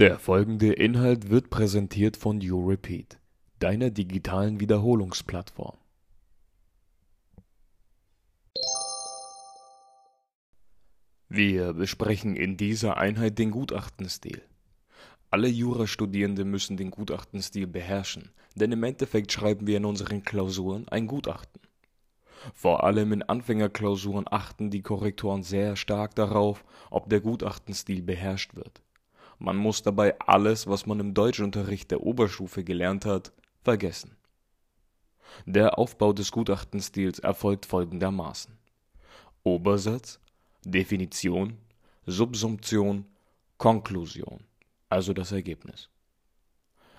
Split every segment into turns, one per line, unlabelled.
Der folgende Inhalt wird präsentiert von YouRepeat, deiner digitalen Wiederholungsplattform. Wir besprechen in dieser Einheit den Gutachtenstil. Alle Jurastudierende müssen den Gutachtenstil beherrschen, denn im Endeffekt schreiben wir in unseren Klausuren ein Gutachten. Vor allem in Anfängerklausuren achten die Korrektoren sehr stark darauf, ob der Gutachtenstil beherrscht wird. Man muss dabei alles, was man im Deutschunterricht der Oberstufe gelernt hat, vergessen. Der Aufbau des Gutachtenstils erfolgt folgendermaßen: Obersatz, Definition, Subsumption, Konklusion, also das Ergebnis.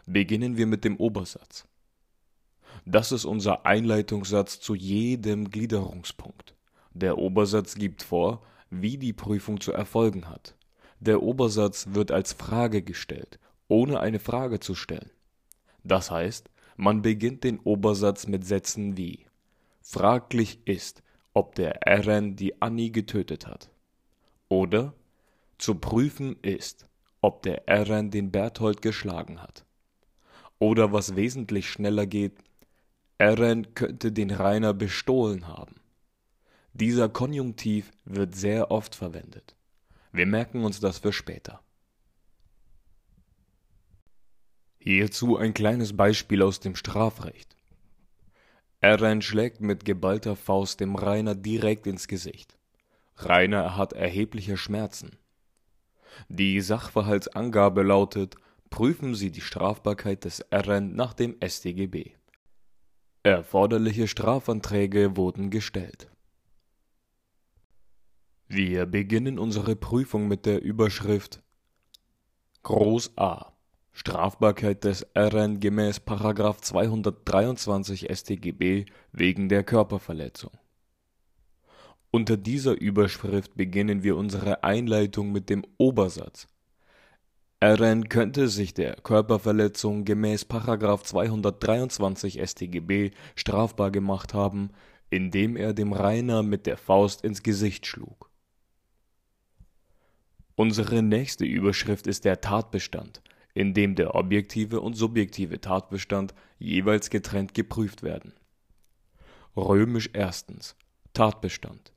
Beginnen wir mit dem Obersatz. Das ist unser Einleitungssatz zu jedem Gliederungspunkt. Der Obersatz gibt vor, wie die Prüfung zu erfolgen hat der Obersatz wird als Frage gestellt, ohne eine Frage zu stellen. Das heißt, man beginnt den Obersatz mit Sätzen wie Fraglich ist, ob der Eren die Annie getötet hat. Oder Zu prüfen ist, ob der Eren den Berthold geschlagen hat. Oder was wesentlich schneller geht, Eren könnte den Rainer bestohlen haben. Dieser Konjunktiv wird sehr oft verwendet. Wir merken uns das für später. Hierzu ein kleines Beispiel aus dem Strafrecht. Eren schlägt mit geballter Faust dem Rainer direkt ins Gesicht. Rainer hat erhebliche Schmerzen. Die Sachverhaltsangabe lautet, prüfen Sie die Strafbarkeit des Eren nach dem StGB. Erforderliche Strafanträge wurden gestellt. Wir beginnen unsere Prüfung mit der Überschrift Groß A Strafbarkeit des RN gemäß 223 StGB wegen der Körperverletzung. Unter dieser Überschrift beginnen wir unsere Einleitung mit dem Obersatz. RN könnte sich der Körperverletzung gemäß 223 StGB strafbar gemacht haben, indem er dem Rainer mit der Faust ins Gesicht schlug Unsere nächste Überschrift ist der Tatbestand, in dem der objektive und subjektive Tatbestand jeweils getrennt geprüft werden. Römisch erstens. Tatbestand.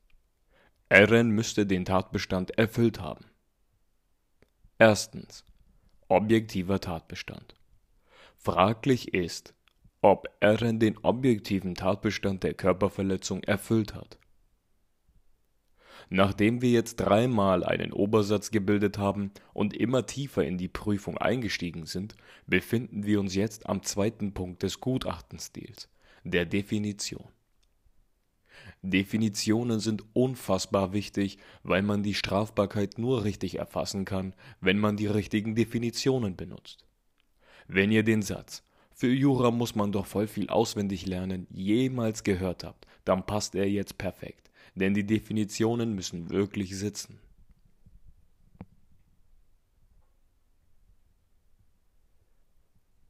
Eren müsste den Tatbestand erfüllt haben. Erstens. Objektiver Tatbestand. Fraglich ist, ob Eren den objektiven Tatbestand der Körperverletzung erfüllt hat Nachdem wir jetzt dreimal einen Obersatz gebildet haben und immer tiefer in die Prüfung eingestiegen sind, befinden wir uns jetzt am zweiten Punkt des Gutachtenstils, der Definition. Definitionen sind unfassbar wichtig, weil man die Strafbarkeit nur richtig erfassen kann, wenn man die richtigen Definitionen benutzt. Wenn ihr den Satz für Jura muss man doch voll viel auswendig lernen jemals gehört habt, dann passt er jetzt perfekt denn die Definitionen müssen wirklich sitzen.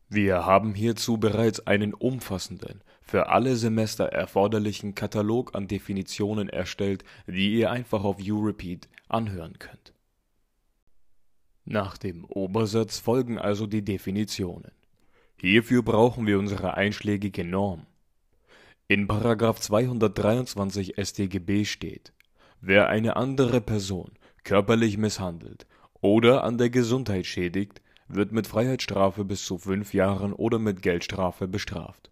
Wir haben hierzu bereits einen umfassenden, für alle Semester erforderlichen Katalog an Definitionen erstellt, die ihr einfach auf YouRepeat anhören könnt. Nach dem Obersatz folgen also die Definitionen. Hierfür brauchen wir unsere einschlägige Norm. In § 223 StGB steht: Wer eine andere Person körperlich misshandelt oder an der Gesundheit schädigt, wird mit Freiheitsstrafe bis zu fünf Jahren oder mit Geldstrafe bestraft.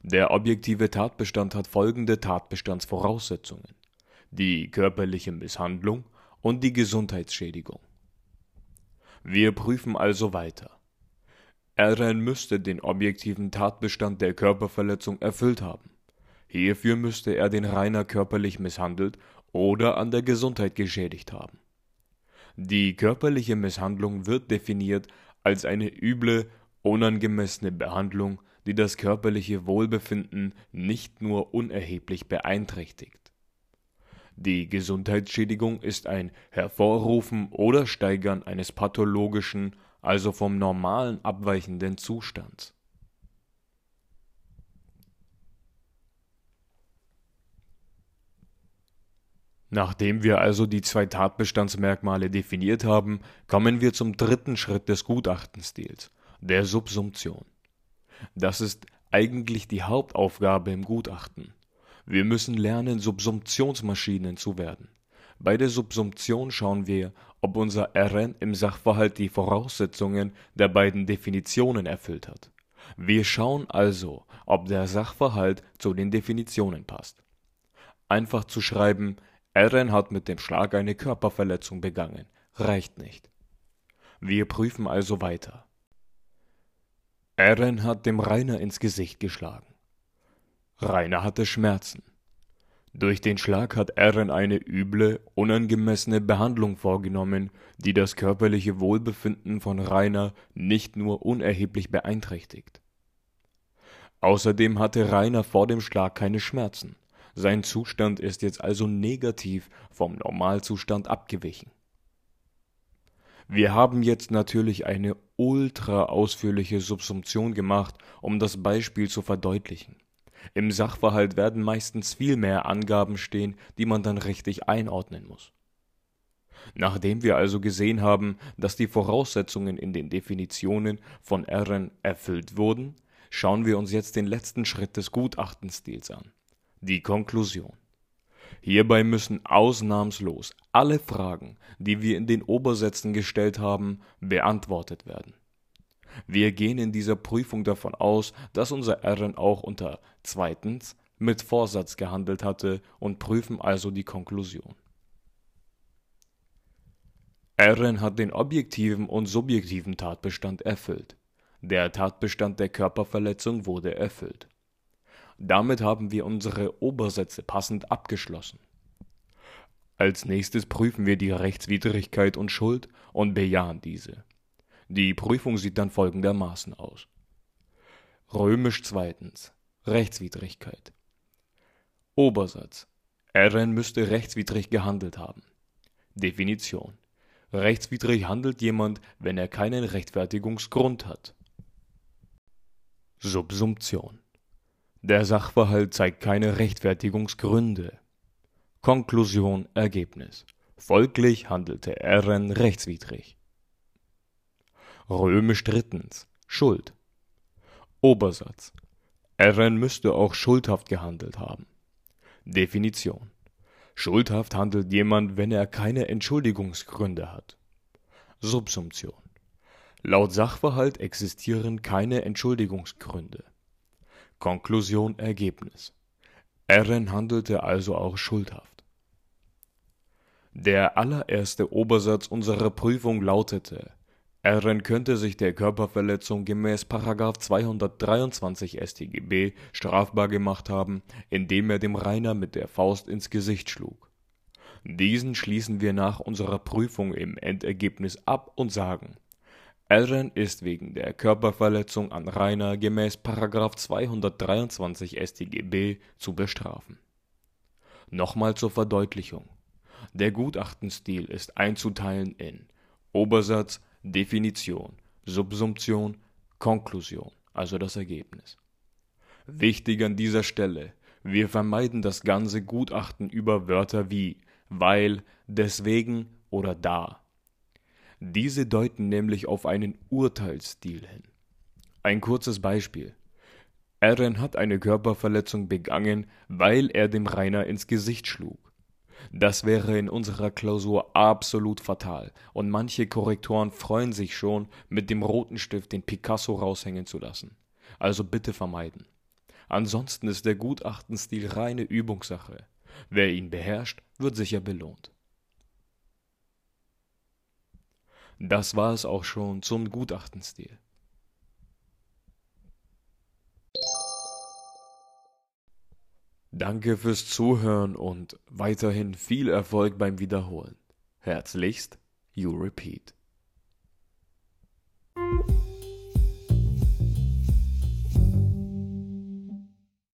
Der objektive Tatbestand hat folgende Tatbestandsvoraussetzungen: die körperliche Misshandlung und die Gesundheitsschädigung. Wir prüfen also weiter. Eren müsste den objektiven Tatbestand der Körperverletzung erfüllt haben Hierfür müsste er den Rainer körperlich misshandelt oder an der Gesundheit geschädigt haben. Die körperliche Misshandlung wird definiert als eine üble, unangemessene Behandlung, die das körperliche Wohlbefinden nicht nur unerheblich beeinträchtigt. Die Gesundheitsschädigung ist ein Hervorrufen oder Steigern eines pathologischen, also vom Normalen abweichenden Zustands Nachdem wir also die zwei Tatbestandsmerkmale definiert haben, kommen wir zum dritten Schritt des Gutachtenstils, der Subsumption. Das ist eigentlich die Hauptaufgabe im Gutachten. Wir müssen lernen, Subsumptionsmaschinen zu werden. Bei der Subsumption schauen wir, ob unser Rn im Sachverhalt die Voraussetzungen der beiden Definitionen erfüllt hat. Wir schauen also, ob der Sachverhalt zu den Definitionen passt. Einfach zu schreiben, Eren hat mit dem Schlag eine Körperverletzung begangen, reicht nicht. Wir prüfen also weiter. Eren hat dem Rainer ins Gesicht geschlagen. Rainer hatte Schmerzen. Durch den Schlag hat Eren eine üble, unangemessene Behandlung vorgenommen, die das körperliche Wohlbefinden von Rainer nicht nur unerheblich beeinträchtigt. Außerdem hatte Rainer vor dem Schlag keine Schmerzen. Sein Zustand ist jetzt also negativ vom Normalzustand abgewichen. Wir haben jetzt natürlich eine ultra ausführliche Subsumption gemacht, um das Beispiel zu verdeutlichen. Im Sachverhalt werden meistens viel mehr Angaben stehen, die man dann richtig einordnen muss. Nachdem wir also gesehen haben, dass die Voraussetzungen in den Definitionen von Rn erfüllt wurden, schauen wir uns jetzt den letzten Schritt des Gutachtenstils an. Die Konklusion. Hierbei müssen ausnahmslos alle Fragen, die wir in den Obersätzen gestellt haben, beantwortet werden. Wir gehen in dieser Prüfung davon aus, dass unser Rn auch unter zweitens mit Vorsatz gehandelt hatte und prüfen also die Konklusion. Rn hat den objektiven und subjektiven Tatbestand erfüllt. Der Tatbestand der Körperverletzung wurde erfüllt. Damit haben wir unsere Obersätze passend abgeschlossen. Als nächstes prüfen wir die Rechtswidrigkeit und Schuld und bejahen diese. Die Prüfung sieht dann folgendermaßen aus. Römisch zweitens. Rechtswidrigkeit. Obersatz. Rn müsste rechtswidrig gehandelt haben. Definition. Rechtswidrig handelt jemand, wenn er keinen Rechtfertigungsgrund hat. Subsumption. Der Sachverhalt zeigt keine Rechtfertigungsgründe. Konklusion Ergebnis. Folglich handelte Rn rechtswidrig. Römisch drittens. Schuld. Obersatz. Rn müsste auch schuldhaft gehandelt haben. Definition. Schuldhaft handelt jemand, wenn er keine Entschuldigungsgründe hat. Subsumption. Laut Sachverhalt existieren keine Entschuldigungsgründe. Konklusion Ergebnis Rn handelte also auch schuldhaft. Der allererste Obersatz unserer Prüfung lautete, Rn könnte sich der Körperverletzung gemäß § 223 StGB strafbar gemacht haben, indem er dem Rainer mit der Faust ins Gesicht schlug. Diesen schließen wir nach unserer Prüfung im Endergebnis ab und sagen Eren ist wegen der Körperverletzung an Rainer gemäß § 223 StGB zu bestrafen. Nochmal zur Verdeutlichung: Der Gutachtenstil ist einzuteilen in Obersatz, Definition, Subsumption, Konklusion, also das Ergebnis. Wichtig an dieser Stelle: Wir vermeiden das ganze Gutachten über Wörter wie weil, deswegen oder da diese deuten nämlich auf einen Urteilsstil hin. Ein kurzes Beispiel. Eren hat eine Körperverletzung begangen, weil er dem Rainer ins Gesicht schlug. Das wäre in unserer Klausur absolut fatal und manche Korrektoren freuen sich schon, mit dem roten Stift den Picasso raushängen zu lassen. Also bitte vermeiden. Ansonsten ist der Gutachtenstil reine Übungssache. Wer ihn beherrscht, wird sicher belohnt. Das war es auch schon zum Gutachtenstil. Danke fürs Zuhören und weiterhin viel Erfolg beim Wiederholen. Herzlichst, You Repeat.